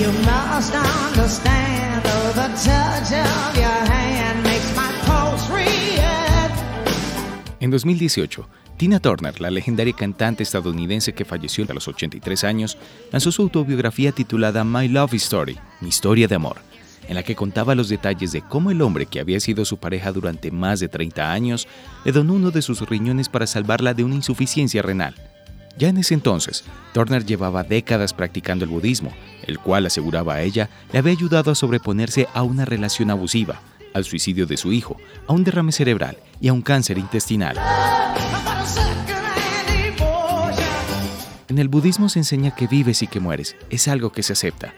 You must understand, the touch of your hand makes my. En 2018, Tina Turner, la legendaria cantante estadounidense que falleció a los 83 años, lanzó su autobiografía titulada My Love Story, mi historia de amor, en la que contaba los detalles de cómo el hombre que había sido su pareja durante más de 30 años le donó uno de sus riñones para salvarla de una insuficiencia renal. Ya en ese entonces, Turner llevaba décadas practicando el budismo, el cual, aseguraba a ella, le había ayudado a sobreponerse a una relación abusiva, al suicidio de su hijo, a un derrame cerebral y a un cáncer intestinal. En el budismo se enseña que vives y que mueres. Es algo que se acepta.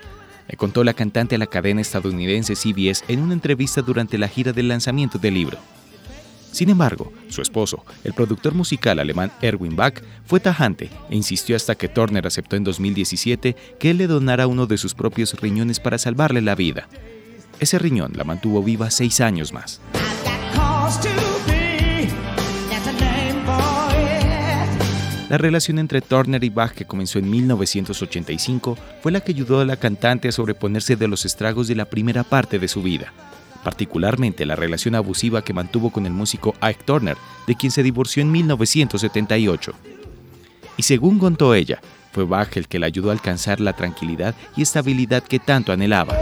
Le contó la cantante a la cadena estadounidense CBS en una entrevista durante la gira del lanzamiento del libro. Sin embargo, su esposo, el productor musical alemán Erwin Bach, fue tajante e insistió hasta que Turner aceptó en 2017 que él le donara uno de sus propios riñones para salvarle la vida. Ese riñón la mantuvo viva seis años más. La relación entre Turner y Bach, que comenzó en 1985, fue la que ayudó a la cantante a sobreponerse de los estragos de la primera parte de su vida, particularmente la relación abusiva que mantuvo con el músico Ike Turner, de quien se divorció en 1978. Y según contó ella, fue Bach el que la ayudó a alcanzar la tranquilidad y estabilidad que tanto anhelaba.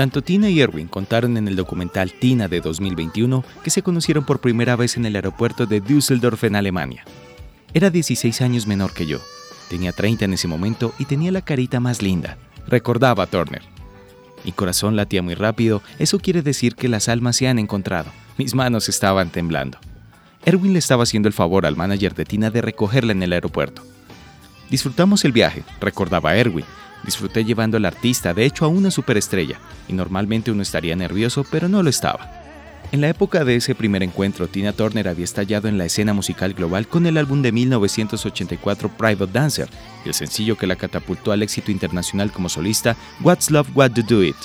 Tanto Tina y Erwin contaron en el documental Tina de 2021 que se conocieron por primera vez en el aeropuerto de Düsseldorf en Alemania. Era 16 años menor que yo, tenía 30 en ese momento y tenía la carita más linda, recordaba Turner. Mi corazón latía muy rápido, eso quiere decir que las almas se han encontrado. Mis manos estaban temblando. Erwin le estaba haciendo el favor al manager de Tina de recogerla en el aeropuerto. Disfrutamos el viaje, recordaba Erwin, Disfruté llevando al artista, de hecho a una superestrella, y normalmente uno estaría nervioso, pero no lo estaba. En la época de ese primer encuentro, Tina Turner había estallado en la escena musical global con el álbum de 1984 Private Dancer el sencillo que la catapultó al éxito internacional como solista What's Love What to Do It.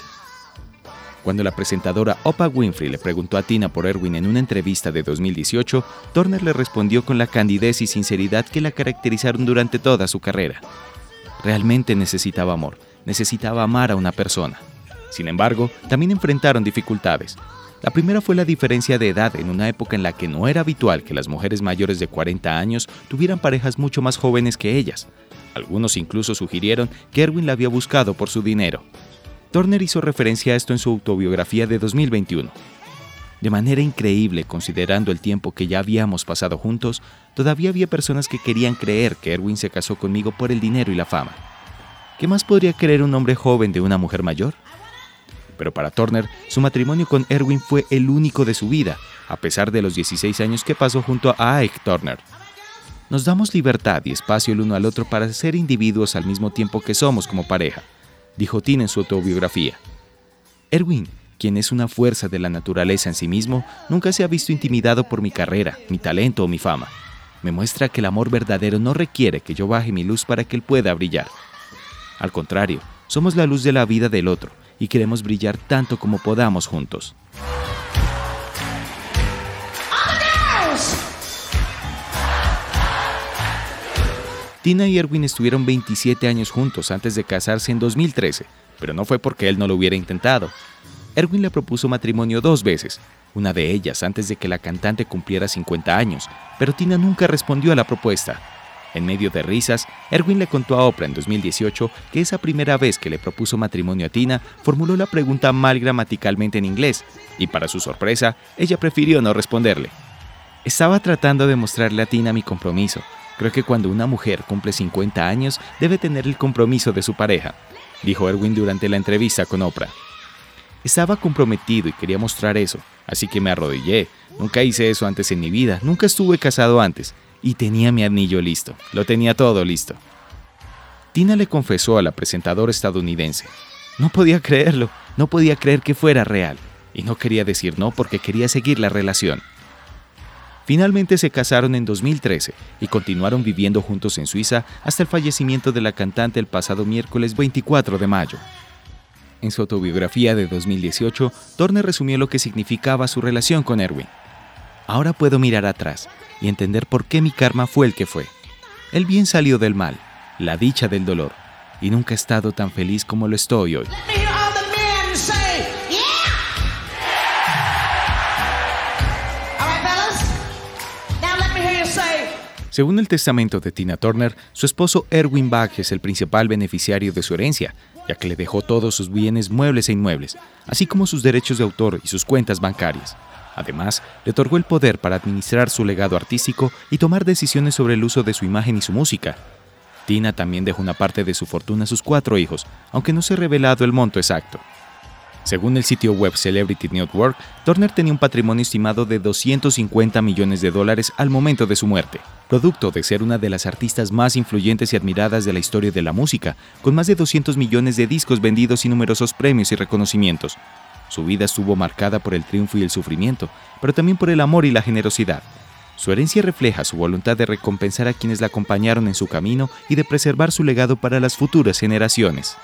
Cuando la presentadora Oprah Winfrey le preguntó a Tina por Erwin en una entrevista de 2018, Turner le respondió con la candidez y sinceridad que la caracterizaron durante toda su carrera. Realmente necesitaba amor, necesitaba amar a una persona. Sin embargo, también enfrentaron dificultades. La primera fue la diferencia de edad en una época en la que no era habitual que las mujeres mayores de 40 años tuvieran parejas mucho más jóvenes que ellas. Algunos incluso sugirieron que Erwin la había buscado por su dinero. Turner hizo referencia a esto en su autobiografía de 2021. De manera increíble, considerando el tiempo que ya habíamos pasado juntos, todavía había personas que querían creer que Erwin se casó conmigo por el dinero y la fama. ¿Qué más podría creer un hombre joven de una mujer mayor? Pero para Turner, su matrimonio con Erwin fue el único de su vida, a pesar de los 16 años que pasó junto a Ike Turner. Nos damos libertad y espacio el uno al otro para ser individuos al mismo tiempo que somos como pareja, dijo Tina en su autobiografía. Erwin quien es una fuerza de la naturaleza en sí mismo, nunca se ha visto intimidado por mi carrera, mi talento o mi fama. Me muestra que el amor verdadero no requiere que yo baje mi luz para que él pueda brillar. Al contrario, somos la luz de la vida del otro y queremos brillar tanto como podamos juntos. Tina y Erwin estuvieron 27 años juntos antes de casarse en 2013, pero no fue porque él no lo hubiera intentado. Erwin le propuso matrimonio dos veces, una de ellas antes de que la cantante cumpliera 50 años, pero Tina nunca respondió a la propuesta. En medio de risas, Erwin le contó a Oprah en 2018 que esa primera vez que le propuso matrimonio a Tina, formuló la pregunta mal gramaticalmente en inglés, y para su sorpresa, ella prefirió no responderle. Estaba tratando de mostrarle a Tina mi compromiso. Creo que cuando una mujer cumple 50 años, debe tener el compromiso de su pareja, dijo Erwin durante la entrevista con Oprah. Estaba comprometido y quería mostrar eso, así que me arrodillé. Nunca hice eso antes en mi vida, nunca estuve casado antes, y tenía mi anillo listo, lo tenía todo listo. Tina le confesó a la presentadora estadounidense. No podía creerlo, no podía creer que fuera real, y no quería decir no porque quería seguir la relación. Finalmente se casaron en 2013 y continuaron viviendo juntos en Suiza hasta el fallecimiento de la cantante el pasado miércoles 24 de mayo. En su autobiografía de 2018, Turner resumió lo que significaba su relación con Erwin. Ahora puedo mirar atrás y entender por qué mi karma fue el que fue. El bien salió del mal, La dicha del dolor. Y nunca he estado tan feliz como lo estoy hoy. Según el testamento de Tina Turner, su esposo Erwin Bach es el principal beneficiario de su herencia, ya que le dejó todos sus bienes muebles e inmuebles, así como sus derechos de autor y sus cuentas bancarias. Además, le otorgó el poder para administrar su legado artístico y tomar decisiones sobre el uso de su imagen y su música. Tina también dejó una parte de su fortuna a sus cuatro hijos, aunque no se ha revelado el monto exacto. Según el sitio web Celebrity Network, Turner tenía un patrimonio estimado de 250 millones de dólares al momento de su muerte, producto de ser una de las artistas más influyentes y admiradas de la historia de la música, con más de 200 millones de discos vendidos y numerosos premios y reconocimientos. Su vida estuvo marcada por el triunfo y el sufrimiento, pero también por el amor y la generosidad. Su herencia refleja su voluntad de recompensar a quienes la acompañaron en su camino y de preservar su legado para las futuras generaciones.